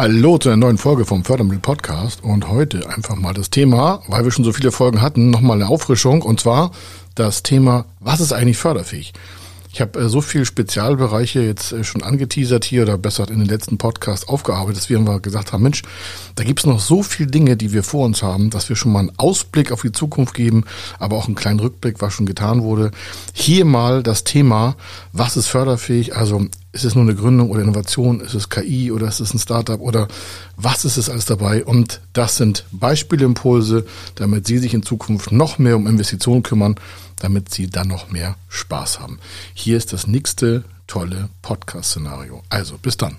Hallo zu einer neuen Folge vom Fördermittel Podcast und heute einfach mal das Thema, weil wir schon so viele Folgen hatten, nochmal eine Auffrischung und zwar das Thema, was ist eigentlich förderfähig? Ich habe äh, so viele Spezialbereiche jetzt äh, schon angeteasert hier oder besser in den letzten Podcast aufgearbeitet, dass wir mal gesagt haben, Mensch, da gibt es noch so viele Dinge, die wir vor uns haben, dass wir schon mal einen Ausblick auf die Zukunft geben, aber auch einen kleinen Rückblick, was schon getan wurde. Hier mal das Thema, was ist förderfähig? Also ist es nur eine Gründung oder Innovation? Ist es KI oder ist es ein Startup oder was ist es alles dabei? Und das sind Beispielimpulse, damit Sie sich in Zukunft noch mehr um Investitionen kümmern damit Sie dann noch mehr Spaß haben. Hier ist das nächste tolle Podcast-Szenario. Also bis dann.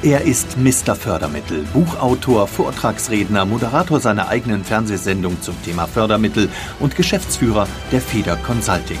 Er ist Mr. Fördermittel, Buchautor, Vortragsredner, Moderator seiner eigenen Fernsehsendung zum Thema Fördermittel und Geschäftsführer der Feder Consulting.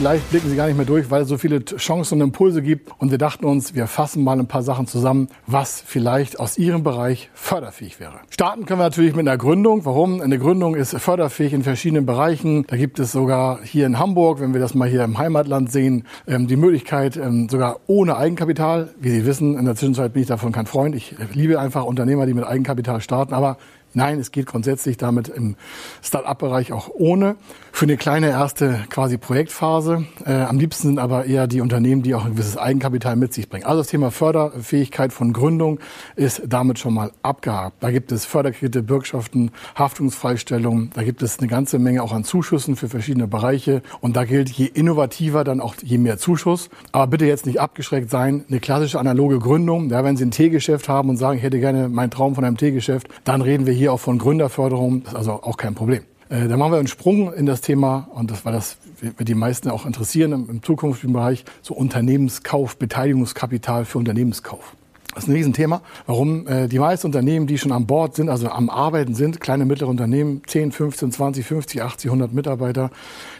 Vielleicht blicken Sie gar nicht mehr durch, weil es so viele Chancen und Impulse gibt. Und wir dachten uns, wir fassen mal ein paar Sachen zusammen, was vielleicht aus Ihrem Bereich förderfähig wäre. Starten können wir natürlich mit einer Gründung. Warum? Eine Gründung ist förderfähig in verschiedenen Bereichen. Da gibt es sogar hier in Hamburg, wenn wir das mal hier im Heimatland sehen, ähm, die Möglichkeit, ähm, sogar ohne Eigenkapital. Wie Sie wissen, in der Zwischenzeit bin ich davon kein Freund. Ich liebe einfach Unternehmer, die mit Eigenkapital starten. Aber Nein, es geht grundsätzlich damit im Start-up-Bereich auch ohne. Für eine kleine erste quasi Projektphase. Äh, am liebsten sind aber eher die Unternehmen, die auch ein gewisses Eigenkapital mit sich bringen. Also das Thema Förderfähigkeit von Gründung ist damit schon mal abgehakt. Da gibt es Förderkredite, Bürgschaften, Haftungsfreistellungen. Da gibt es eine ganze Menge auch an Zuschüssen für verschiedene Bereiche. Und da gilt, je innovativer, dann auch je mehr Zuschuss. Aber bitte jetzt nicht abgeschreckt sein. Eine klassische analoge Gründung, ja, wenn Sie ein Teegeschäft haben und sagen, ich hätte gerne meinen Traum von einem Teegeschäft, dann reden wir hier auch von Gründerförderung. Das ist also auch kein Problem. Äh, da machen wir einen Sprung in das Thema und das war das wird die meisten auch interessieren im, im zukünftigen Bereich so Unternehmenskauf, Beteiligungskapital für Unternehmenskauf. Das ist ein Riesenthema. Warum? Äh, die meisten Unternehmen, die schon an Bord sind, also am Arbeiten sind, kleine, mittlere Unternehmen, 10, 15, 20, 50, 80, 100 Mitarbeiter,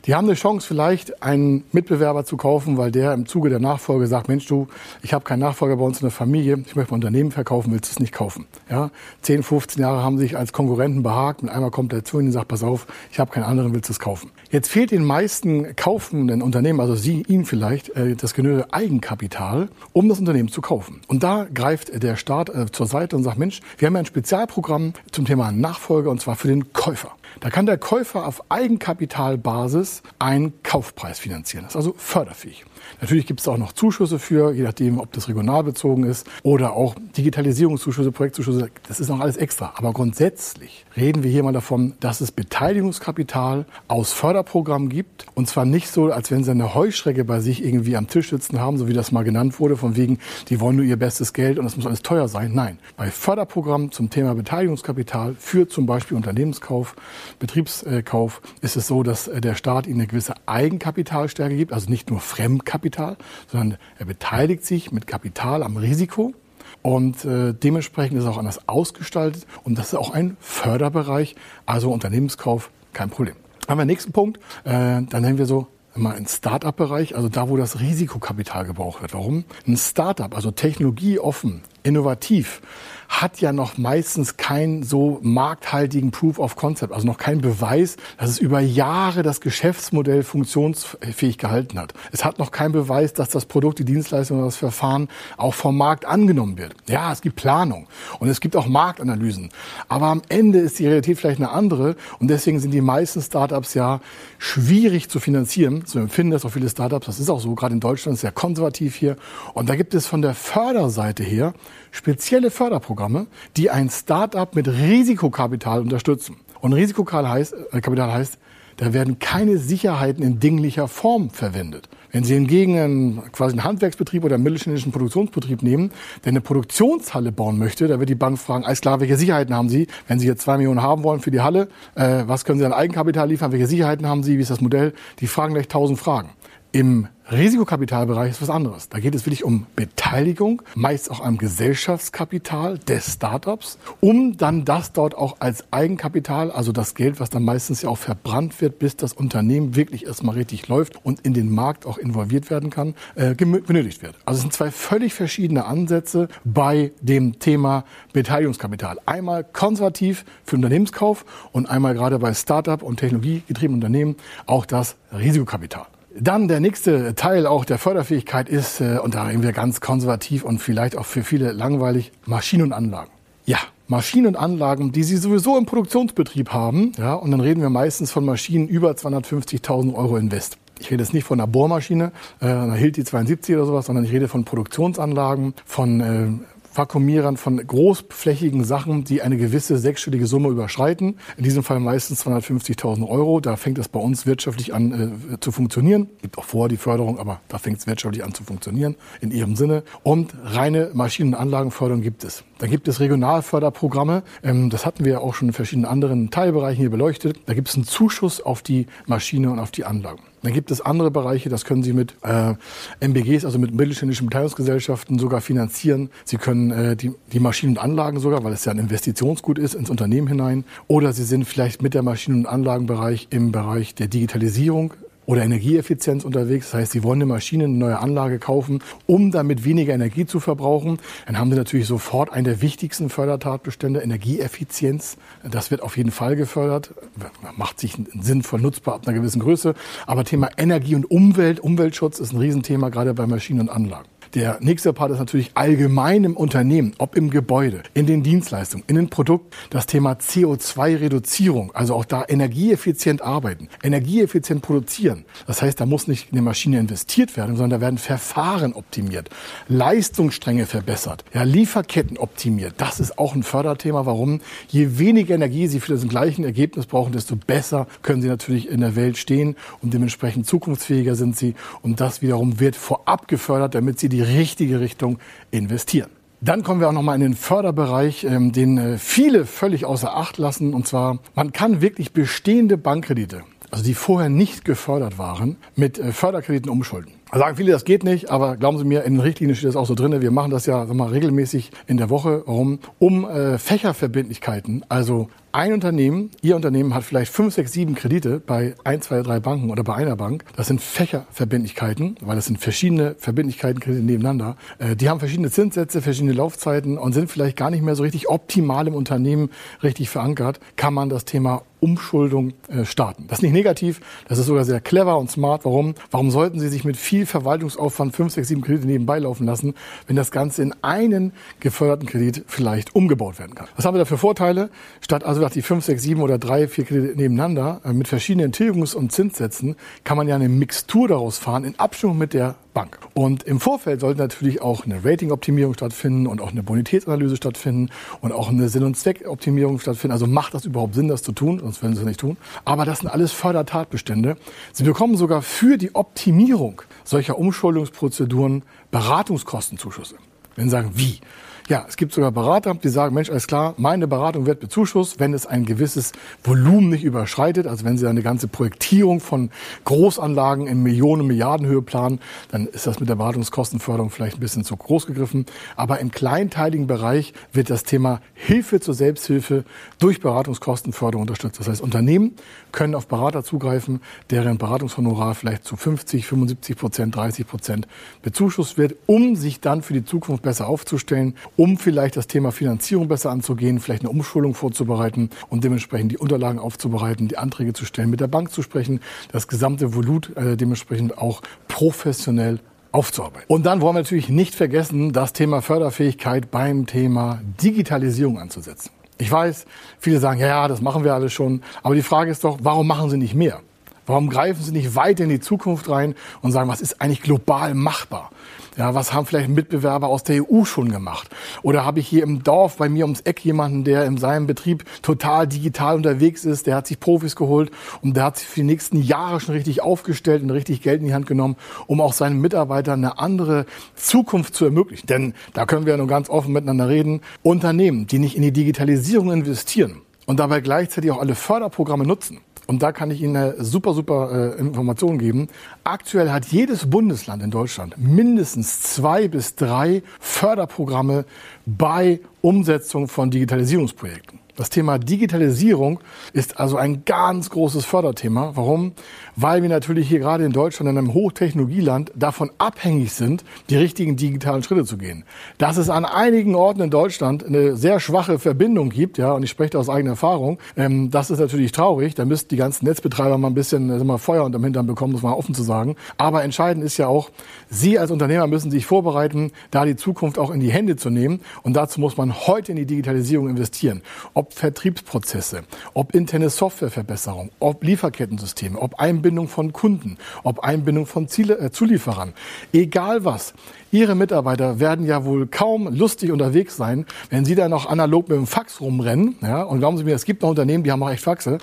die haben eine Chance, vielleicht einen Mitbewerber zu kaufen, weil der im Zuge der Nachfolge sagt, Mensch, du, ich habe keinen Nachfolger bei uns in der Familie, ich möchte mein Unternehmen verkaufen, willst du es nicht kaufen? Ja, 10, 15 Jahre haben sich als Konkurrenten behagt und einmal kommt der zu ihnen und sagt, pass auf, ich habe keinen anderen, willst du es kaufen? Jetzt fehlt den meisten kaufenden Unternehmen, also Sie, Ihnen vielleicht, äh, das genügende Eigenkapital, um das Unternehmen zu kaufen. Und da greift der Staat äh, zur Seite und sagt, Mensch, wir haben ja ein Spezialprogramm zum Thema Nachfolge und zwar für den Käufer. Da kann der Käufer auf Eigenkapitalbasis einen Kaufpreis finanzieren. Das ist also förderfähig. Natürlich gibt es auch noch Zuschüsse für, je nachdem, ob das regional bezogen ist oder auch Digitalisierungszuschüsse, Projektzuschüsse. Das ist noch alles extra. Aber grundsätzlich reden wir hier mal davon, dass es Beteiligungskapital aus Förderprogrammen gibt. Und zwar nicht so, als wenn sie eine Heuschrecke bei sich irgendwie am Tisch sitzen haben, so wie das mal genannt wurde, von wegen, die wollen nur ihr bestes Geld und das muss alles teuer sein. Nein. Bei Förderprogrammen zum Thema Beteiligungskapital für zum Beispiel Unternehmenskauf, Betriebskauf ist es so, dass der Staat ihnen eine gewisse Eigenkapitalstärke gibt, also nicht nur Fremdkapital, sondern er beteiligt sich mit Kapital am Risiko. Und äh, dementsprechend ist es auch anders ausgestaltet und das ist auch ein Förderbereich, also Unternehmenskauf, kein Problem. Haben wir den nächsten Punkt, äh, dann nennen wir so mal einen Start-up-Bereich, also da, wo das Risikokapital gebraucht wird. Warum? Ein Start-up, also technologieoffen, innovativ, hat ja noch meistens keinen so markthaltigen Proof of Concept, also noch keinen Beweis, dass es über Jahre das Geschäftsmodell funktionsfähig gehalten hat. Es hat noch keinen Beweis, dass das Produkt, die Dienstleistung oder das Verfahren auch vom Markt angenommen wird. Ja, es gibt Planung und es gibt auch Marktanalysen. Aber am Ende ist die Realität vielleicht eine andere und deswegen sind die meisten Startups ja schwierig zu finanzieren. So empfinden das auch viele Startups. Das ist auch so, gerade in Deutschland sehr konservativ hier. Und da gibt es von der Förderseite her spezielle Förderprogramme, die ein Start-up mit Risikokapital unterstützen. Und Risikokapital heißt, äh, Kapital heißt, da werden keine Sicherheiten in dinglicher Form verwendet. Wenn Sie hingegen einen, quasi einen Handwerksbetrieb oder einen mittelständischen Produktionsbetrieb nehmen, der eine Produktionshalle bauen möchte, da wird die Bank fragen, alles klar, welche Sicherheiten haben Sie? Wenn Sie jetzt zwei Millionen haben wollen für die Halle, äh, was können Sie an Eigenkapital liefern? Welche Sicherheiten haben Sie? Wie ist das Modell? Die fragen gleich tausend Fragen. Im Risikokapitalbereich ist was anderes. Da geht es wirklich um Beteiligung, meist auch am Gesellschaftskapital des Startups, um dann das dort auch als Eigenkapital, also das Geld, was dann meistens ja auch verbrannt wird, bis das Unternehmen wirklich erstmal richtig läuft und in den Markt auch involviert werden kann, äh, benötigt wird. Also es sind zwei völlig verschiedene Ansätze bei dem Thema Beteiligungskapital. Einmal konservativ für Unternehmenskauf und einmal gerade bei Startup und technologiegetriebenen Unternehmen auch das Risikokapital. Dann der nächste Teil auch der Förderfähigkeit ist, äh, und da reden wir ganz konservativ und vielleicht auch für viele langweilig, Maschinen und Anlagen. Ja, Maschinen und Anlagen, die Sie sowieso im Produktionsbetrieb haben, ja, und dann reden wir meistens von Maschinen über 250.000 Euro Invest. Ich rede jetzt nicht von einer Bohrmaschine, äh, einer Hilti 72 oder sowas, sondern ich rede von Produktionsanlagen, von äh, Vakuumierern von großflächigen Sachen, die eine gewisse sechsstellige Summe überschreiten. In diesem Fall meistens 250.000 Euro. Da fängt es bei uns wirtschaftlich an äh, zu funktionieren. Gibt auch vorher die Förderung, aber da fängt es wirtschaftlich an zu funktionieren in ihrem Sinne. Und reine Maschinen- und Anlagenförderung gibt es. Da gibt es Regionalförderprogramme. Ähm, das hatten wir auch schon in verschiedenen anderen Teilbereichen hier beleuchtet. Da gibt es einen Zuschuss auf die Maschine und auf die Anlagen. Dann gibt es andere Bereiche, das können Sie mit äh, MBGs, also mit mittelständischen Beteiligungsgesellschaften sogar finanzieren. Sie können äh, die, die Maschinen und Anlagen sogar, weil es ja ein Investitionsgut ist, ins Unternehmen hinein. Oder Sie sind vielleicht mit der Maschinen- und Anlagenbereich im Bereich der Digitalisierung oder Energieeffizienz unterwegs. Das heißt, Sie wollen eine Maschine, eine neue Anlage kaufen, um damit weniger Energie zu verbrauchen. Dann haben Sie natürlich sofort einen der wichtigsten Fördertatbestände, Energieeffizienz. Das wird auf jeden Fall gefördert. Macht sich sinnvoll nutzbar ab einer gewissen Größe. Aber Thema Energie und Umwelt, Umweltschutz ist ein Riesenthema, gerade bei Maschinen und Anlagen. Der nächste Part ist natürlich allgemein im Unternehmen, ob im Gebäude, in den Dienstleistungen, in den Produkten, das Thema CO2-Reduzierung, also auch da energieeffizient arbeiten, energieeffizient produzieren. Das heißt, da muss nicht in die Maschine investiert werden, sondern da werden Verfahren optimiert, Leistungsstränge verbessert, ja, Lieferketten optimiert. Das ist auch ein Förderthema. Warum? Je weniger Energie Sie für das gleiche Ergebnis brauchen, desto besser können Sie natürlich in der Welt stehen und dementsprechend zukunftsfähiger sind Sie. Und das wiederum wird vorab gefördert, damit Sie die die richtige Richtung investieren. Dann kommen wir auch noch mal in den Förderbereich, ähm, den äh, viele völlig außer Acht lassen. Und zwar, man kann wirklich bestehende Bankkredite, also die vorher nicht gefördert waren, mit äh, Förderkrediten umschulden. Da sagen viele, das geht nicht, aber glauben Sie mir, in den Richtlinien steht das auch so drin. Wir machen das ja mal, regelmäßig in der Woche. Warum? Um äh, Fächerverbindlichkeiten, also ein Unternehmen, Ihr Unternehmen hat vielleicht fünf, sechs, sieben Kredite bei ein, zwei, drei Banken oder bei einer Bank. Das sind Fächerverbindlichkeiten, weil das sind verschiedene Verbindlichkeiten, Kredite nebeneinander. Äh, die haben verschiedene Zinssätze, verschiedene Laufzeiten und sind vielleicht gar nicht mehr so richtig optimal im Unternehmen richtig verankert. Kann man das Thema Umschuldung äh, starten. Das ist nicht negativ, das ist sogar sehr clever und smart. Warum? Warum sollten Sie sich mit viel Verwaltungsaufwand fünf, sechs, sieben Kredite nebenbei laufen lassen, wenn das Ganze in einen geförderten Kredit vielleicht umgebaut werden kann? Was haben wir da für Vorteile? Statt also die fünf, sechs, sieben oder drei, vier Kredite nebeneinander äh, mit verschiedenen Tilgungs- und Zinssätzen kann man ja eine Mixtur daraus fahren in Abstimmung mit der Bank. Und im Vorfeld sollte natürlich auch eine Ratingoptimierung stattfinden und auch eine Bonitätsanalyse stattfinden und auch eine Sinn- und Zweckoptimierung stattfinden. Also macht das überhaupt Sinn, das zu tun? Sonst würden Sie es nicht tun. Aber das sind alles Fördertatbestände. Sie bekommen sogar für die Optimierung solcher Umschuldungsprozeduren Beratungskostenzuschüsse. Wenn Sie sagen, wie? Ja, es gibt sogar Berater, die sagen, Mensch, alles klar, meine Beratung wird bezuschusst, wenn es ein gewisses Volumen nicht überschreitet. Also wenn Sie eine ganze Projektierung von Großanlagen in Millionen, Milliardenhöhe planen, dann ist das mit der Beratungskostenförderung vielleicht ein bisschen zu groß gegriffen. Aber im kleinteiligen Bereich wird das Thema Hilfe zur Selbsthilfe durch Beratungskostenförderung unterstützt. Das heißt, Unternehmen können auf Berater zugreifen, deren Beratungshonorar vielleicht zu 50, 75 Prozent, 30 Prozent bezuschusst wird, um sich dann für die Zukunft besser aufzustellen, um vielleicht das Thema Finanzierung besser anzugehen, vielleicht eine Umschulung vorzubereiten und dementsprechend die Unterlagen aufzubereiten, die Anträge zu stellen, mit der Bank zu sprechen, das gesamte Volut äh, dementsprechend auch professionell aufzuarbeiten. Und dann wollen wir natürlich nicht vergessen, das Thema Förderfähigkeit beim Thema Digitalisierung anzusetzen. Ich weiß, viele sagen, ja, ja, das machen wir alles schon. Aber die Frage ist doch, warum machen Sie nicht mehr? Warum greifen Sie nicht weiter in die Zukunft rein und sagen, was ist eigentlich global machbar? Ja, was haben vielleicht Mitbewerber aus der EU schon gemacht? Oder habe ich hier im Dorf bei mir ums Eck jemanden, der in seinem Betrieb total digital unterwegs ist, der hat sich Profis geholt und der hat sich für die nächsten Jahre schon richtig aufgestellt und richtig Geld in die Hand genommen, um auch seinen Mitarbeitern eine andere Zukunft zu ermöglichen. Denn da können wir ja nur ganz offen miteinander reden. Unternehmen, die nicht in die Digitalisierung investieren und dabei gleichzeitig auch alle Förderprogramme nutzen, und da kann ich Ihnen eine super, super äh, Information geben. Aktuell hat jedes Bundesland in Deutschland mindestens zwei bis drei Förderprogramme bei Umsetzung von Digitalisierungsprojekten. Das Thema Digitalisierung ist also ein ganz großes Förderthema. Warum? Weil wir natürlich hier gerade in Deutschland, in einem Hochtechnologieland, davon abhängig sind, die richtigen digitalen Schritte zu gehen. Dass es an einigen Orten in Deutschland eine sehr schwache Verbindung gibt, ja, und ich spreche da aus eigener Erfahrung, ähm, das ist natürlich traurig. Da müssten die ganzen Netzbetreiber mal ein bisschen äh, mal Feuer unterm Hintern bekommen, muss man offen zu sagen. Aber entscheidend ist ja auch, Sie als Unternehmer müssen sich vorbereiten, da die Zukunft auch in die Hände zu nehmen. Und dazu muss man heute in die Digitalisierung investieren. Ob Vertriebsprozesse, ob interne Softwareverbesserung, ob Lieferkettensysteme, ob Einbindung von Kunden, ob Einbindung von Ziele, äh, Zulieferern. Egal was. Ihre Mitarbeiter werden ja wohl kaum lustig unterwegs sein, wenn Sie da noch analog mit dem Fax rumrennen. Ja, und glauben Sie mir, es gibt noch Unternehmen, die haben auch echt Faxe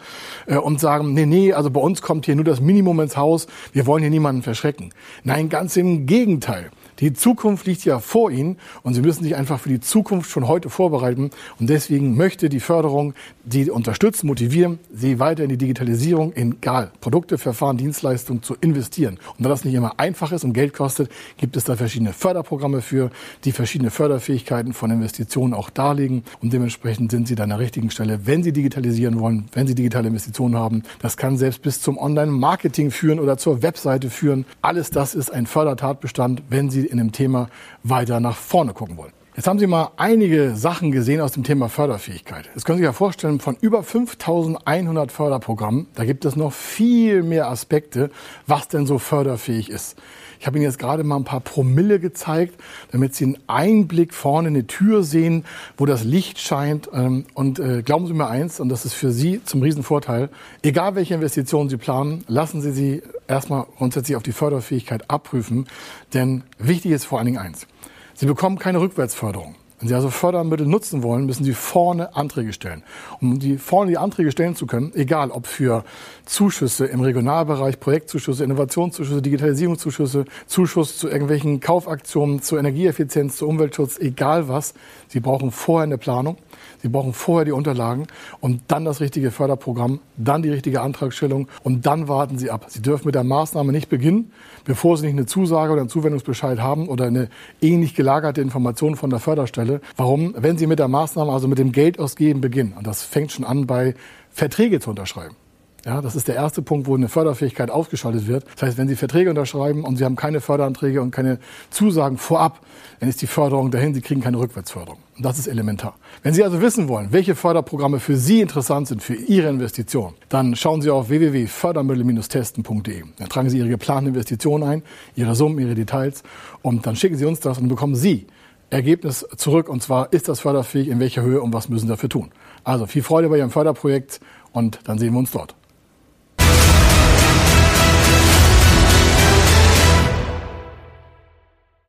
äh, und sagen, nee, nee, also bei uns kommt hier nur das Minimum ins Haus. Wir wollen hier niemanden verschrecken. Nein, ganz im Gegenteil. Die Zukunft liegt ja vor Ihnen und Sie müssen sich einfach für die Zukunft schon heute vorbereiten. Und deswegen möchte die Förderung Sie unterstützen, motivieren, Sie weiter in die Digitalisierung, in egal, Produkte, Verfahren, Dienstleistungen zu investieren. Und da das nicht immer einfach ist und Geld kostet, gibt es da verschiedene Förderprogramme für, die verschiedene Förderfähigkeiten von Investitionen auch darlegen. Und dementsprechend sind Sie da an der richtigen Stelle, wenn Sie digitalisieren wollen, wenn Sie digitale Investitionen haben. Das kann selbst bis zum Online-Marketing führen oder zur Webseite führen. Alles das ist ein Fördertatbestand, wenn Sie in dem Thema weiter nach vorne gucken wollen. Jetzt haben Sie mal einige Sachen gesehen aus dem Thema Förderfähigkeit. Jetzt können Sie sich ja vorstellen, von über 5100 Förderprogrammen, da gibt es noch viel mehr Aspekte, was denn so förderfähig ist. Ich habe Ihnen jetzt gerade mal ein paar Promille gezeigt, damit Sie einen Einblick vorne in die Tür sehen, wo das Licht scheint. Ähm, und äh, glauben Sie mir eins, und das ist für Sie zum Riesenvorteil, egal welche Investitionen Sie planen, lassen Sie sie erstmal grundsätzlich auf die Förderfähigkeit abprüfen. Denn wichtig ist vor allen Dingen eins. Sie bekommen keine Rückwärtsförderung. Wenn Sie also Fördermittel nutzen wollen, müssen Sie vorne Anträge stellen. Um die vorne die Anträge stellen zu können, egal ob für Zuschüsse im Regionalbereich, Projektzuschüsse, Innovationszuschüsse, Digitalisierungszuschüsse, Zuschuss zu irgendwelchen Kaufaktionen, zur Energieeffizienz, zu Umweltschutz, egal was, Sie brauchen vorher eine Planung. Sie brauchen vorher die Unterlagen und dann das richtige Förderprogramm, dann die richtige Antragstellung und dann warten Sie ab. Sie dürfen mit der Maßnahme nicht beginnen, bevor Sie nicht eine Zusage oder einen Zuwendungsbescheid haben oder eine ähnlich gelagerte Information von der Förderstelle. Warum? Wenn Sie mit der Maßnahme, also mit dem Geld ausgeben beginnen, und das fängt schon an bei Verträge zu unterschreiben. Ja, das ist der erste Punkt, wo eine Förderfähigkeit ausgeschaltet wird. Das heißt, wenn Sie Verträge unterschreiben und Sie haben keine Förderanträge und keine Zusagen vorab, dann ist die Förderung dahin, Sie kriegen keine Rückwärtsförderung. Und das ist elementar. Wenn Sie also wissen wollen, welche Förderprogramme für Sie interessant sind, für Ihre Investition, dann schauen Sie auf www.fördermittel-testen.de. Dann tragen Sie Ihre geplanten Investitionen ein, Ihre Summen, Ihre Details und dann schicken Sie uns das und bekommen Sie Ergebnis zurück und zwar ist das förderfähig, in welcher Höhe und was müssen Sie dafür tun. Also viel Freude bei Ihrem Förderprojekt und dann sehen wir uns dort.